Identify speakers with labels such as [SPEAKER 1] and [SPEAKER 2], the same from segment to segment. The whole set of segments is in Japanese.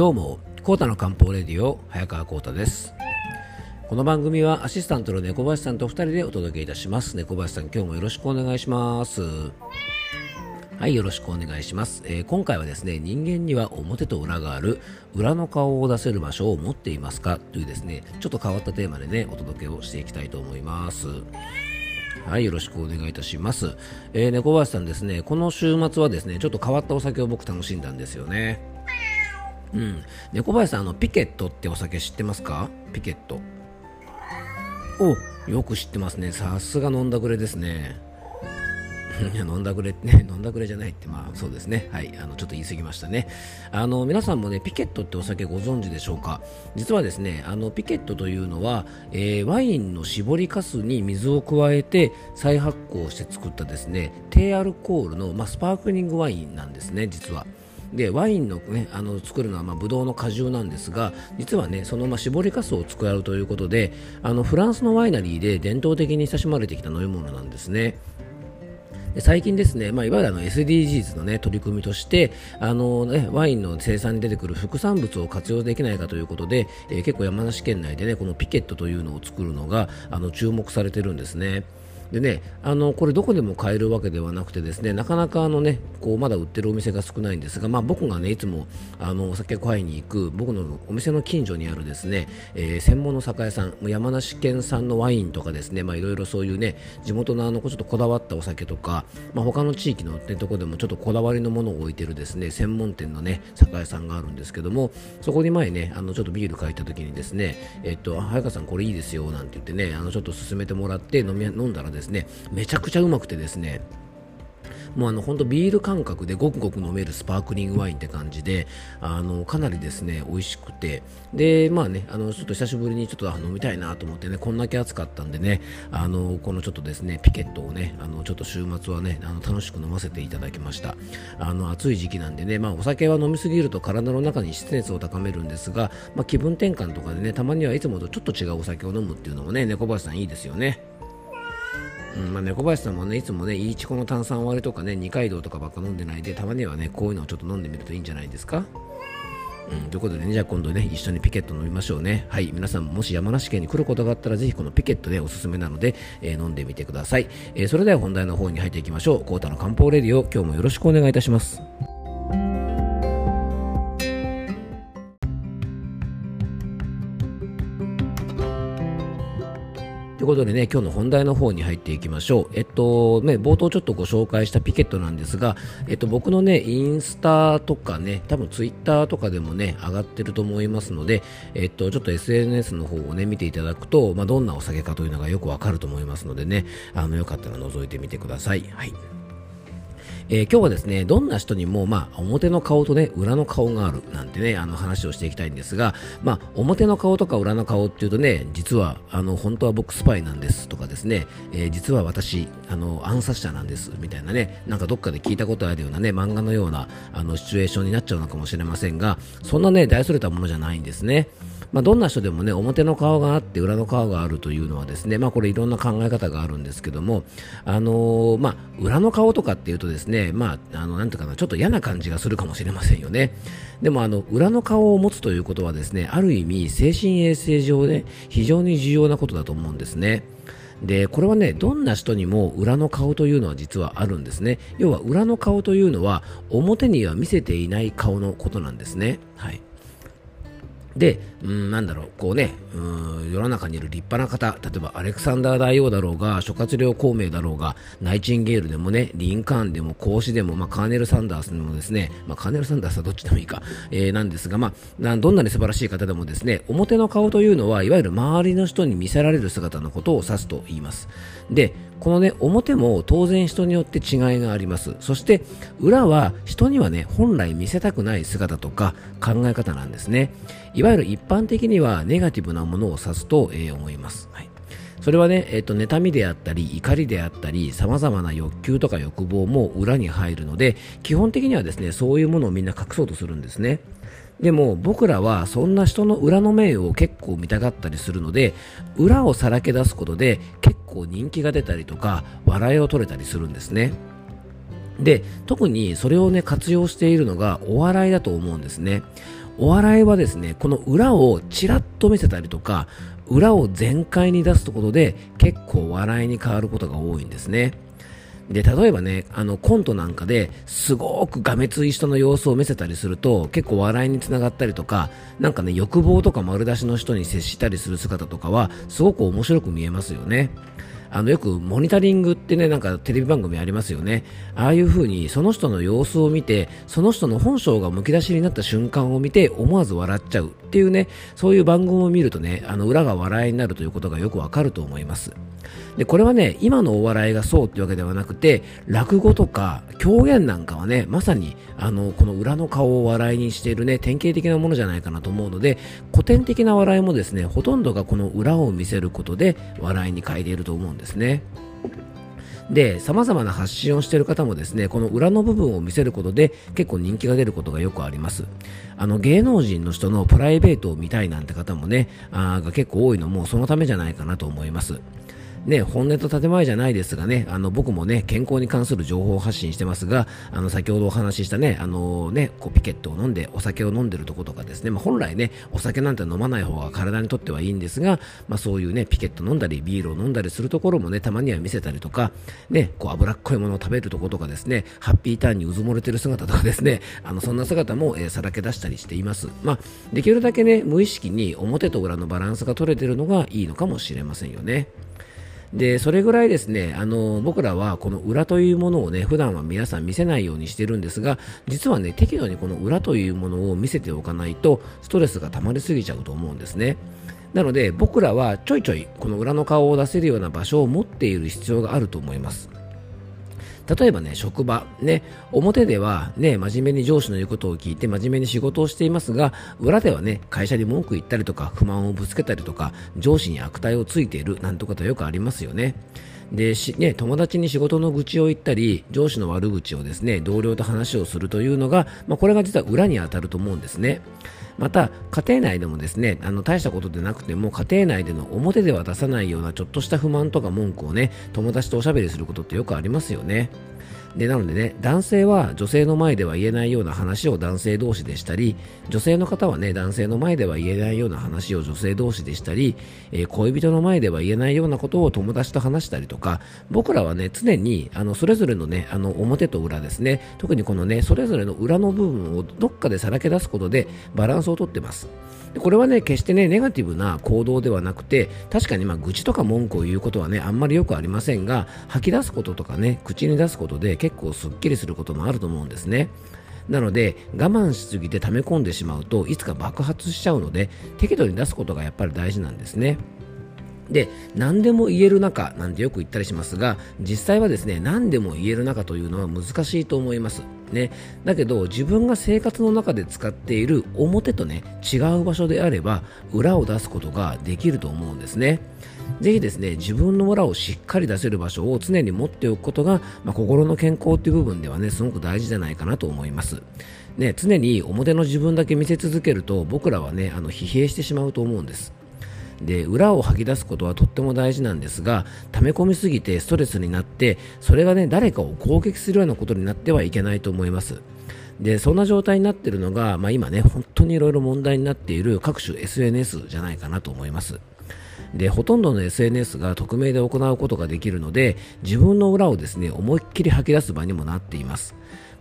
[SPEAKER 1] どうも、コータの漢方レディオ、早川コータです。この番組はアシスタントの猫林さんと二人でお届けいたします。猫林さん、今日もよろしくお願いします。はい、よろしくお願いします。えー今回はですね、人間には表と裏がある、裏の顔を出せる場所を持っていますか？というですね、ちょっと変わったテーマでね、お届けをしていきたいと思います。はい、よろしくお願いいたします。えー、猫林さんですね、この週末はですね、ちょっと変わったお酒を僕楽しんだんですよね。うん。猫林さん、あの、ピケットってお酒知ってますか？ピケット。お、よく知ってますね。さすが飲んだくれですね。飲んだくれってね、飲んだくれじゃないって、まあそうですね。はい。あの、ちょっと言い過ぎましたね。あの、皆さんもね、ピケットってお酒ご存知でしょうか？実はですね、あの、ピケットというのは、えーワインの搾りかすに水を加えて再発酵して作ったですね、低アルコールの、まあ、スパークリングワインなんですね、実は。でワインの,、ね、あの作るのはまあブドウの果汁なんですが実はねそのまあ搾りかすを使うということであのフランスのワイナリーで伝統的に親しまれてきた飲み物なんですね。最近ですね、まあ、いわゆるあの SDGs の、ね、取り組みとしてあの、ね、ワインの生産に出てくる副産物を活用できないかということで、えー結構山梨県内で、ね、このピケットというのを作るのがあの注目されてるんですね。でね、あのこれどこでも買えるわけではなくてですねなかなかあの、ね、こうまだ売ってるお店が少ないんですが、まあ、僕が、ね、いつもあのお酒を買いに行く僕のお店の近所にあるですね、えー専門の酒屋さん山梨県産のワインとかですね、まあ、いろいろそういうね地元のあのちょっとこだわったお酒とか、まあ、他の地域の、ね、とこでもちょっとこだわりのものを置いてるですね専門店の、ね、酒屋さんがあるんですけどもそこに前ねあのちょっとビール買いた時にですねえっと早川さんこれいいですよなんて言ってねあのちょっと勧めてもらって飲み飲んだらですねですねめちゃくちゃうまくてですねもうあの本当ビール感覚でごくごく飲めるスパークリングワインって感じであのかなりですね美味しくてでまあねあのちょっと久しぶりにちょっと飲みたいなと思ってねこんだけ暑かったんでねあのこのちょっとですねピケットをねあのちょっと週末はねあの楽しく飲ませていただきました。あの暑い時期なんでねまあお酒は飲みすぎると体の中に湿熱を高めるんですがまあ気分転換とかでねたまにはいつもとちょっと違うお酒を飲むっていうのもね猫林さんいいですよね。うんまあ、猫林さんもねいつもねいいチコの炭酸割りとかね二階堂とかばっか飲んでないでたまにはねこういうのをちょっと飲んでみるといいんじゃないですか？うん、ということでね、じゃあ今度ね、一緒にピケット飲みましょうね。はい、皆さんもし山梨県に来ることがあったら、ぜひこのピケットでおすすめなので、えー飲んでみてください。えーそれでは本題の方に入っていきましょう。コータの漢方レディオ、今日もよろしくお願いいたします。ということでね、今日の本題の方に入っていきましょう。えっと、ね、冒頭ちょっとご紹介したピケットなんですが、えっと、僕のね、インスタとかね、多分ツイッターとかでもね、上がってると思いますので、えっと、ちょっと SNS の方をね、見ていただくと、まあ、どんなお酒かというのがよくわかると思いますのでね、あの、よかったら覗いてみてください。はい。えー今日はですね、どんな人にも、まあ、表の顔とね、裏の顔がある、なんてね、あの話をしていきたいんですが、まあ、表の顔とか裏の顔っていうとね、実は、あの、本当は僕スパイなんですとかですね、えー実は私、あの、暗殺者なんです、みたいなね、なんかどっかで聞いたことあるようなね、漫画のような、あの、シチュエーションになっちゃうのかもしれませんが、そんなね、大それたものじゃないんですね。まあ、どんな人でもね、表の顔があって裏の顔があるというのはですね、まあ、これいろんな考え方があるんですけども、あのーまあ、裏の顔とかっていうとですね、まあ、あの、なんていうかな、ちょっと嫌な感じがするかもしれませんよね。でも、あの、裏の顔を持つということはですね、ある意味、精神衛生上で非常に重要なことだと思うんですね。で、これはね、どんな人にも裏の顔というのは実はあるんですね。要は裏の顔というのは表には見せていない顔のことなんですね。はい。で、うん、なんだろう、こうね、うん、世の中にいる立派な方、例えばアレクサンダー大王だろうが、諸葛亮孔明だろうが、ナイチンゲールでもね、リンカーンでも、孔子でも、まあ、カーネル・サンダースでもですね、まあ、カーネル・サンダースはどっちでもいいか、えーなんですが、まあ、どんなに素晴らしい方でもですね、表の顔というのは、いわゆる周りの人に見せられる姿のことを指すと言います。で、このね、表も当然人によって違いがあります。そして、裏は人にはね、本来見せたくない姿とか考え方なんですね。いわゆる一般的にはネガティブなものを指すと、えー思います。はい。それはね、えっ、と、妬みであったり、怒りであったり、様々な欲求とか欲望も裏に入るので、基本的にはですね、そういうものをみんな隠そうとするんですね。でも僕らはそんな人の裏の面を結構見たがったりするので裏をさらけ出すことで結構人気が出たりとか笑いを取れたりするんですね。で特にそれをね活用しているのがお笑いだと思うんですね。お笑いはですねこの裏をちらっと見せたりとか裏を全開に出すことで結構笑いに変わることが多いんですね。で例えばねあのコントなんかですごくがめつい人の様子を見せたりすると結構笑いにつながったりとかなんかね欲望とか丸出しの人に接したりする姿とかはすごく面白く見えますよね。あのよくモニタリングってねなんかテレビ番組ありますよね。ああいう風にその人の様子を見てその人の本性がむき出しになった瞬間を見て思わず笑っちゃうっていうねそういう番組を見るとねあの裏が笑いになるということがよくわかると思います。でこれはね今のお笑いがそうってわけではなくて落語とか狂言なんかはねまさにあのこの裏の顔を笑いにしているね典型的なものじゃないかなと思うので古典的な笑いもですねほとんどがこの裏を見せることで笑いに変えていると思うんですねで、様々な発信をしている方もですね、この裏の部分を見せることで結構人気が出ることがよくあります。あの、芸能人の人のプライベートを見たいなんて方もね、あが結構多いのもそのためじゃないかなと思います。ね、本音と建前じゃないですがね、あの、僕もね、健康に関する情報を発信してますが、あの、先ほどお話ししたね、あのね、こうピケットを飲んで、お酒を飲んでるとことかですね、まあ、本来ね、お酒なんて飲まない方が体にとってはいいんですが、まあ、そういうね、ピケット飲んだり、ビールを飲んだりするところもね、たまには見せたりとか、ね、こう脂っこいものを食べるとことかですね、ハッピーターンにうずもれてる姿とかですね、あの、そんな姿も、えー、さらけ出したりしています。まあ、できるだけね、無意識に表と裏のバランスが取れてるのがいいのかもしれませんよね。でそれぐらいですねあの僕らはこの裏というものをね普段は皆さん見せないようにしてるんですが実はね適度にこの裏というものを見せておかないとストレスが溜まりすぎちゃうと思うんですね。なので僕らはちょいちょいこの裏の顔を出せるような場所を持っている必要があると思います。例えばね、職場、ね、表ではね、真面目に上司の言うことを聞いて真面目に仕事をしていますが、裏ではね、会社に文句言ったりとか、不満をぶつけたりとか、上司に悪態をついているなんてことはよくありますよね。でし、ね、友達に仕事の愚痴を言ったり、上司の悪口をですね、同僚と話をするというのが、まあ、これが実は裏に当たると思うんですね。また、家庭内でもですね、あの、大したことでなくても、家庭内での表では出さないようなちょっとした不満とか文句をね、友達とおしゃべりすることってよくありますよね。でなのでね男性は女性の前では言えないような話を男性同士でしたり女性の方はね男性の前では言えないような話を女性同士でしたり、えー、恋人の前では言えないようなことを友達と話したりとか僕らはね常にあのそれぞれのねあの表と裏ですね。特にこのねそれぞれの裏の部分をどっかでさらけ出すことでバランスをとってます。これはね決してねネガティブな行動ではなくて確かにまあ愚痴とか文句を言うことはねあんまりよくありませんが吐き出すこととかね口に出すことで結構すっきりすることもあると思うんですね。なので我慢しすぎて溜め込んでしまうといつか爆発しちゃうので適度に出すことがやっぱり大事なんですね。で何でも言える中なんてよく言ったりしますが実際はですね何でも言える中というのは難しいと思います。ね、だけど自分が生活の中で使っている表とね違う場所であれば裏を出すことができると思うんですね。ぜひですね自分の裏をしっかり出せる場所を常に持っておくことが、まあ、心の健康っていう部分ではねすごく大事じゃないかなと思います。ね、常に表の自分だけ見せ続けると僕らはねあの疲弊してしまうと思うんです。で裏を吐き出すことはとっても大事なんですが溜め込みすぎてストレスになってそれがね誰かを攻撃するようなことになってはいけないと思います。でそんな状態になっているのが、まあ、今ね本当にいろいろ問題になっている各種 SNS じゃないかなと思います。でほとんどの SNS が匿名で行うことができるので自分の裏をですね思いっきり吐き出す場にもなっています。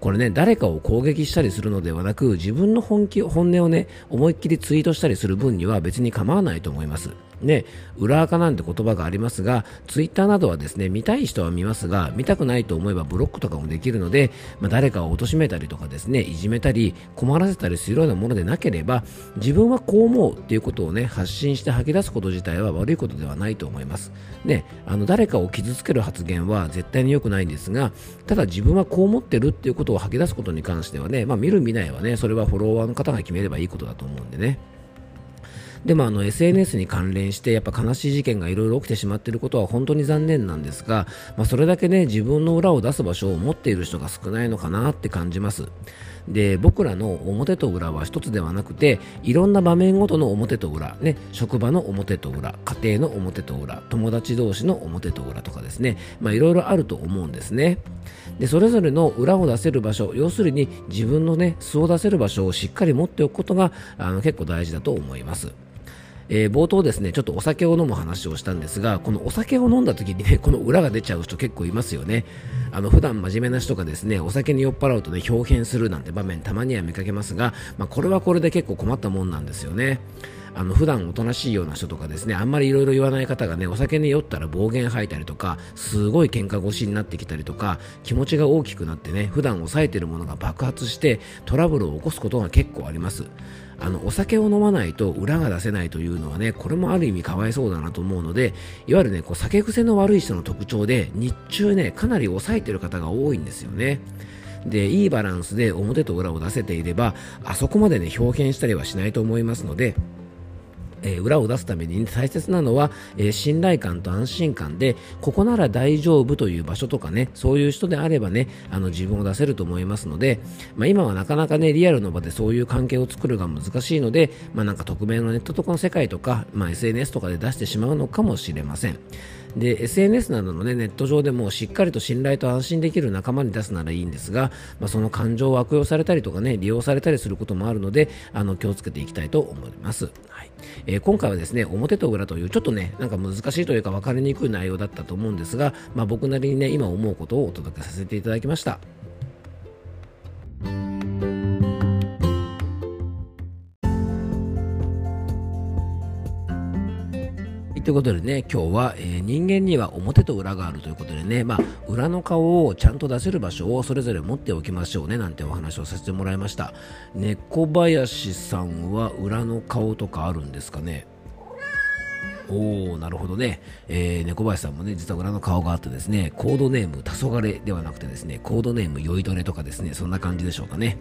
[SPEAKER 1] これね、誰かを攻撃したりするのではなく、自分の本気、本音をね、思いっきりツイートしたりする分には別に構わないと思います。ね、裏垢なんて言葉がありますが、ツイッターなどはですね、見たい人は見ますが、見たくないと思えばブロックとかもできるので、まあ、誰かを貶めたりとかですね、いじめたり、困らせたりするようなものでなければ、自分はこう思うっていうことをね、発信して吐き出すこと自体は悪いことではないと思います。ね、あの、誰かを傷つける発言は絶対に良くないんですが、ただ自分はこう思ってるっていうことを吐き出すことに関してはね、まあ、見る見ないはね、それはフォロワーの方が決めればいいことだと思うんでね。でもあの SNS に関連してやっぱ悲しい事件がいろいろ起きてしまっていることは本当に残念なんですが、まあ、それだけね自分の裏を出す場所を持っている人が少ないのかなって感じます。で僕らの表と裏は一つではなくていろんな場面ごとの表と裏、ね、職場の表と裏家庭の表と裏友達同士の表と裏とかですねまあいろいろあると思うんですね。でそれぞれの裏を出せる場所要するに自分のね素を出せる場所をしっかり持っておくことがあの結構大事だと思います。えー、冒頭ですね、ちょっとお酒を飲む話をしたんですが、このお酒を飲んだ時にね、この裏が出ちゃう人結構いますよね。あの、普段真面目な人がですね、お酒に酔っ払うとね、表現するなんて場面たまには見かけますが、まあ、これはこれで結構困ったもんなんですよね。あの普段おとなしいような人とかですねあんまりいろいろ言わない方がねお酒に酔ったら暴言吐いたりとかすごい喧嘩腰になってきたりとか気持ちが大きくなってね普段抑えてるものが爆発してトラブルを起こすことが結構あります。あのお酒を飲まないと裏が出せないというのはねこれもある意味かわいそうだなと思うのでいわゆるねこう酒癖の悪い人の特徴で日中ねかなり抑えてる方が多いんですよね。でいいバランスで表と裏を出せていればあそこまでね表現したりはしないと思いますのでえー、裏を出すために大切なのは、えー、信頼感と安心感でここなら大丈夫という場所とかねそういう人であればねあの自分を出せると思いますので、まあ、今はなかなかねリアルの場でそういう関係を作るが難しいので、まあ、なんか匿名のネットとかの世界とか、まあ、SNS とかで出してしまうのかもしれません。で SNS などの、ね、ネット上でもしっかりと信頼と安心できる仲間に出すならいいんですが、まあ、その感情を悪用されたりとかね利用されたりすることもあるのであの気をつけていきたいと思います、はい。えー、今回はですね表と裏というちょっとねなんか難しいというか分かりにくい内容だったと思うんですが、まあ、僕なりにね今思うことをお届けさせていただきましたということでね、今日は、えー、人間には表と裏があるということでね、まあ、裏の顔をちゃんと出せる場所をそれぞれ持っておきましょうねなんてお話をさせてもらいました。猫林さんは裏の顔とかあるんですかね？おー、なるほどね。えー、猫林さんもね、実は裏の顔があってですね、コードネーム、黄昏ではなくてですね、コードネーム、酔いどれとかですね、そんな感じでしょうかね。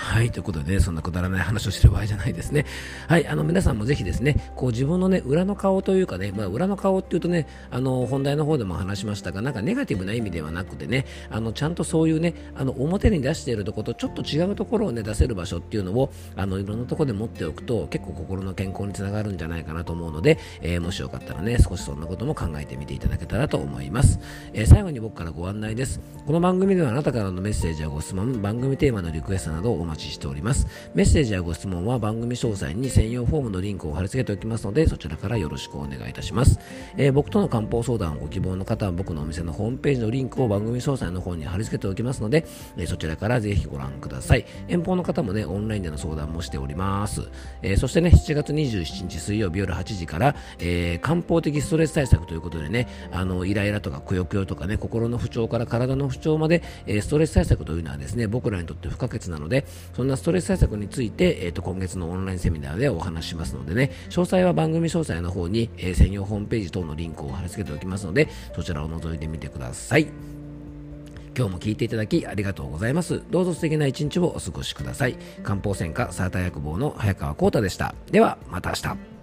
[SPEAKER 1] はい、ということでね、そんなくだらない話をしてる場合じゃないですね。はい、あの、皆さんもぜひですね、こう自分のね、裏の顔というかね、まあ、裏の顔っていうとね、あの、本題の方でも話しましたが、なんかネガティブな意味ではなくてね、あの、ちゃんとそういうね、あの、表に出しているところとちょっと違うところをね、出せる場所っていうのを、あの、いろんなところで持っておくと、結構心の健康につながるんじゃないかなと思うので、えー、もしよかったらね、少しそんなことも考えてみていただけたらと思います。えー、最後に僕からご案内です。この番組ではあなたからのメッセージやご質問、番組テーマのリクエストなどをお待ちしております。メッセージやご質問は番組詳細に専用フォームのリンクを貼り付けておきますので、そちらからよろしくお願いいたします。えー、僕との漢方相談をご希望の方は僕のお店のホームページのリンクを番組詳細の方に貼り付けておきますので、えー、そちらからぜひご覧ください。遠方の方もね、オンラインでの相談もしております。えー、そしてね、7月27日水曜日夜8時から、えー、漢方的ストレス対策ということでね、あの、イライラとかくよくよとかね、心の不調から体の不調まで、え、ストレス対策というのはですね、僕らにとって不可欠なので、そんなストレス対策について、えーと、今月のオンラインセミナーでお話しますのでね、詳細は番組詳細の方に、えー、専用ホームページ等のリンクを貼り付けておきますので、そちらを覗いてみてください。今日も聞いていただきありがとうございます。どうぞ素敵な一日をお過ごしください。漢方専科サーター薬房の早川浩太でした。では、また明日。